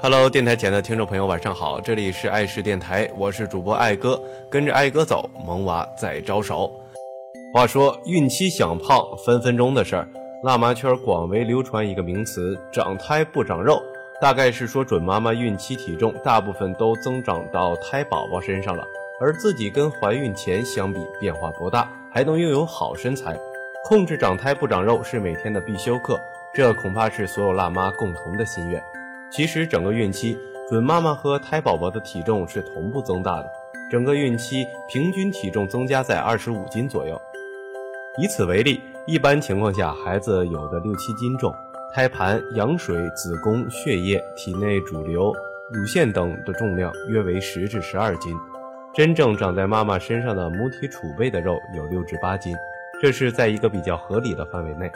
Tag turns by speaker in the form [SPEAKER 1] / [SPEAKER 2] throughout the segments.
[SPEAKER 1] Hello，电台前的听众朋友，晚上好，这里是爱视电台，我是主播爱哥，跟着爱哥走，萌娃在招手。话说孕期想胖，分分钟的事儿。辣妈圈广为流传一个名词“长胎不长肉”，大概是说准妈妈孕期体重大部分都增长到胎宝宝身上了，而自己跟怀孕前相比变化不大，还能拥有好身材。控制长胎不长肉是每天的必修课，这恐怕是所有辣妈共同的心愿。其实整个孕期，准妈妈和胎宝宝的体重是同步增大的，整个孕期平均体重增加在二十五斤左右。以此为例，一般情况下，孩子有的六七斤重，胎盘、羊水、子宫、血液、体内主流、乳腺等的重量约为十至十二斤。真正长在妈妈身上的母体储备的肉有六至八斤，这是在一个比较合理的范围内。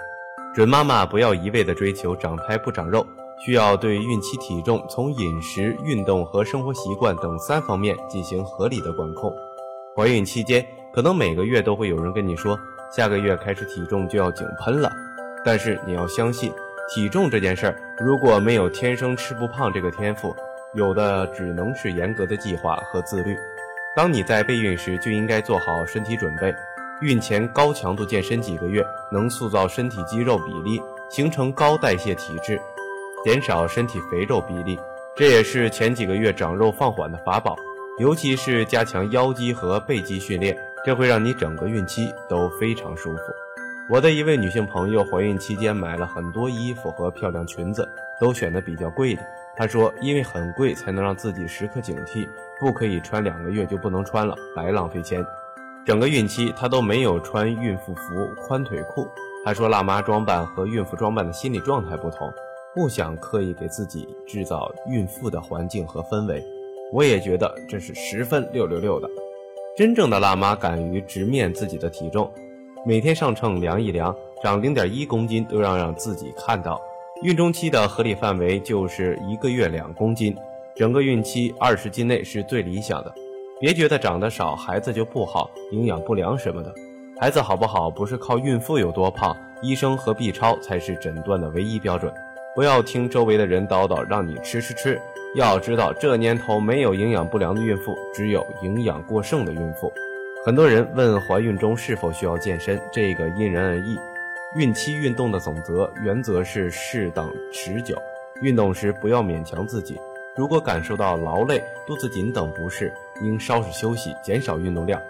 [SPEAKER 1] 准妈妈不要一味的追求长胎不长肉。需要对孕期体重从饮食、运动和生活习惯等三方面进行合理的管控。怀孕期间，可能每个月都会有人跟你说，下个月开始体重就要井喷了。但是你要相信，体重这件事儿，如果没有天生吃不胖这个天赋，有的只能是严格的计划和自律。当你在备孕时，就应该做好身体准备。孕前高强度健身几个月，能塑造身体肌肉比例，形成高代谢体质。减少身体肥肉比例，这也是前几个月长肉放缓的法宝。尤其是加强腰肌和背肌训练，这会让你整个孕期都非常舒服。我的一位女性朋友怀孕期间买了很多衣服和漂亮裙子，都选的比较贵的。她说，因为很贵，才能让自己时刻警惕，不可以穿两个月就不能穿了，白浪费钱。整个孕期她都没有穿孕妇服、宽腿裤。她说，辣妈装扮和孕妇装扮的心理状态不同。不想刻意给自己制造孕妇的环境和氛围，我也觉得这是十分六六六的。真正的辣妈敢于直面自己的体重，每天上秤量一量，长零点一公斤都要让自己看到。孕中期的合理范围就是一个月两公斤，整个孕期二十斤内是最理想的。别觉得长得少孩子就不好，营养不良什么的。孩子好不好不是靠孕妇有多胖，医生和 B 超才是诊断的唯一标准。不要听周围的人叨叨，让你吃吃吃。要知道，这年头没有营养不良的孕妇，只有营养过剩的孕妇。很多人问怀孕中是否需要健身，这个因人而异。孕期运动的总则原则是适当持久，运动时不要勉强自己。如果感受到劳累、肚子紧等不适，应稍事休息，减少运动量。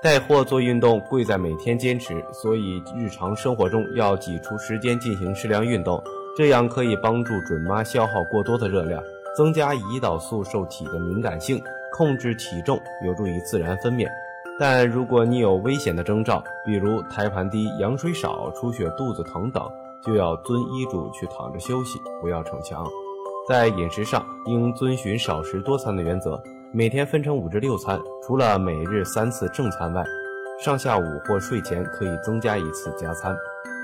[SPEAKER 1] 带货做运动贵在每天坚持，所以日常生活中要挤出时间进行适量运动。这样可以帮助准妈消耗过多的热量，增加胰岛素受体的敏感性，控制体重，有助于自然分娩。但如果你有危险的征兆，比如胎盘低、羊水少、出血、肚子疼等，就要遵医嘱去躺着休息，不要逞强。在饮食上，应遵循少食多餐的原则，每天分成五至六餐，除了每日三次正餐外，上下午或睡前可以增加一次加餐。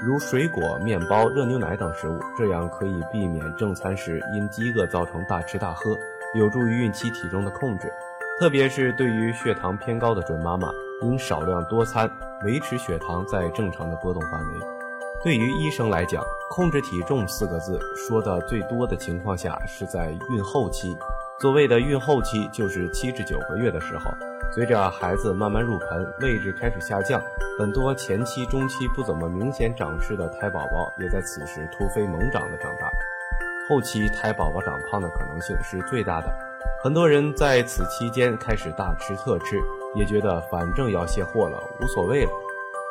[SPEAKER 1] 如水果、面包、热牛奶等食物，这样可以避免正餐时因饥饿造成大吃大喝，有助于孕期体重的控制。特别是对于血糖偏高的准妈妈，应少量多餐，维持血糖在正常的波动范围。对于医生来讲，控制体重四个字说的最多的情况下是在孕后期。所谓的孕后期，就是七至九个月的时候。随着孩子慢慢入盆，位置开始下降，很多前期、中期不怎么明显长势的胎宝宝，也在此时突飞猛长的长大。后期胎宝宝长胖的可能性是最大的，很多人在此期间开始大吃特吃，也觉得反正要卸货了，无所谓了，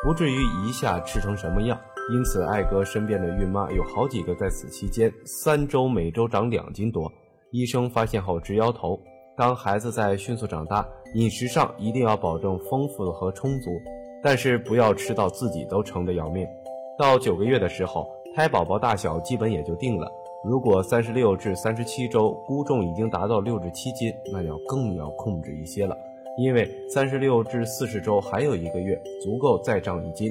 [SPEAKER 1] 不至于一下吃成什么样。因此，艾哥身边的孕妈有好几个在此期间三周每周长两斤多，医生发现后直摇头。当孩子在迅速长大，饮食上一定要保证丰富和充足，但是不要吃到自己都撑得要命。到九个月的时候，胎宝宝大小基本也就定了。如果三十六至三十七周估重已经达到六至七斤，那要更要控制一些了，因为三十六至四十周还有一个月，足够再长一斤。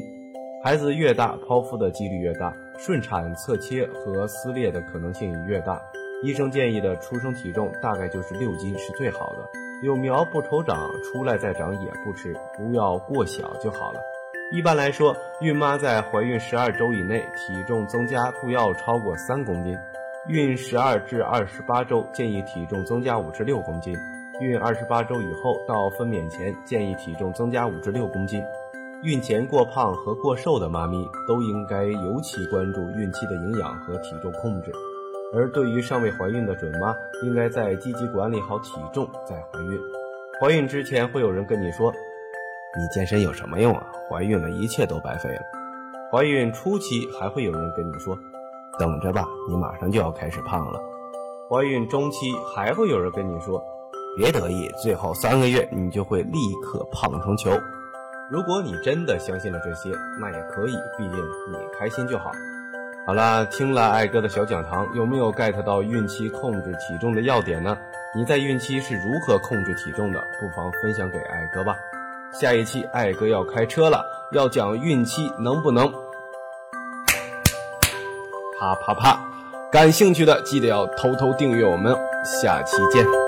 [SPEAKER 1] 孩子越大，剖腹的几率越大，顺产侧切和撕裂的可能性也越大。医生建议的出生体重大概就是六斤是最好的，有苗不愁长，出来再长也不迟，不要过小就好了。一般来说，孕妈在怀孕十二周以内体重增加不要超过三公斤。孕十二至二十八周建议体重增加五至六公斤，孕二十八周以后到分娩前建议体重增加五至六公斤。孕前过胖和过瘦的妈咪都应该尤其关注孕期的营养和体重控制，而对于尚未怀孕的准妈，应该在积极管理好体重再怀孕。怀孕之前会有人跟你说：“你健身有什么用啊？怀孕了一切都白费了。”怀孕初期还会有人跟你说：“等着吧，你马上就要开始胖了。”怀孕中期还会有人跟你说：“别得意，最后三个月你就会立刻胖成球。”如果你真的相信了这些，那也可以，毕竟你开心就好。好啦，听了艾哥的小讲堂，有没有 get 到孕期控制体重的要点呢？你在孕期是如何控制体重的？不妨分享给艾哥吧。下一期艾哥要开车了，要讲孕期能不能啪啪啪。感兴趣的记得要偷偷订阅我们，下期见。